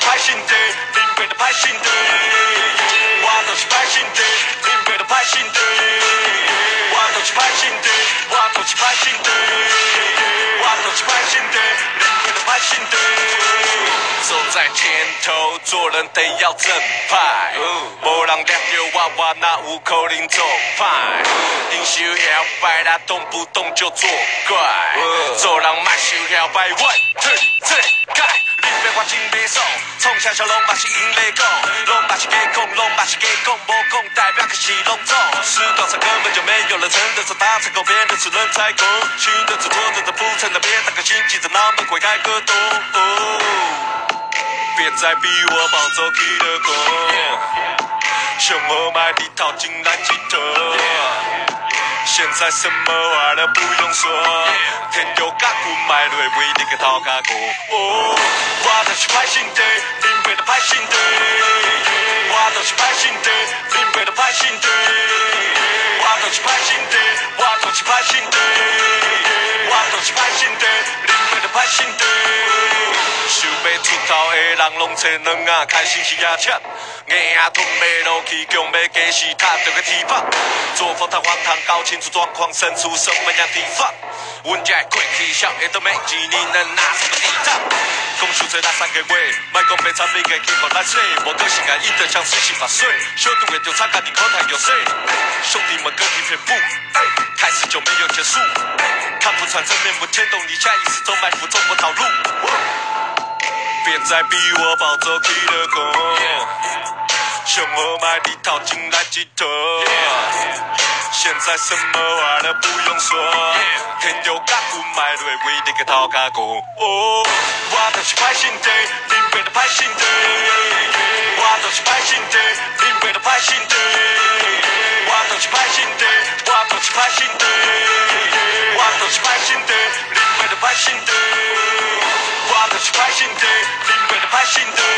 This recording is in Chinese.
歹心地，林北的歹心地，我就是歹心的，林北的歹心的，我就是歹心的，我就是歹心的，我就是歹心的，林北的歹心的。走在前头，做人得要正派，无人掠着我，我哪有可能做派？英雄摇摆啦，动不动就作怪，做人莫想摇摆，one two three，改。你别我真袂爽，从小小拢嘛是因咧讲，拢嘛是假讲，拢嘛是假讲，无讲代表可是拢错。时光上根本就没有人撑得着大成功，变的是人才够，行得着坐得着不成的，别当个心急着脑门会开个洞。别再逼我暴走去了讲，想我买地套进来几头。现在什么话都不用说，天就甲滚买落为你个头壳过。我就是歹心地，林北的歹心地，我就是歹心地，林北的歹心地，我就是歹心地，我就是歹心地，我就是歹心地，林北的歹心地。想要出头的人拢找两眼开心是牙签，硬吞袂落去，强要加时踏着个铁板，做风堂荒唐搞清楚状况，生出什么样地方？阮家的过去小的都没钱，你能拿什么抵挡？讲想做那三个月，莫讲别惨别个去互咱洗，我更是甲伊得像水洗发水，小度的就差家己口太有水，兄弟们跟一片布，开始就没有结束，看不穿正面不牵动你下意识中埋伏中国套路。别再逼我暴走去了讲，想我买你套进来几头。现在什么话都不用说，天就甲滚买落为你个头壳过。哦，我就是歹心地，林北的歹心地，我就是歹心地，林北的歹心地，我就是歹心地，我就是歹心地，我就是歹心地，林北的歹心地。我就是歹心地，flashing through.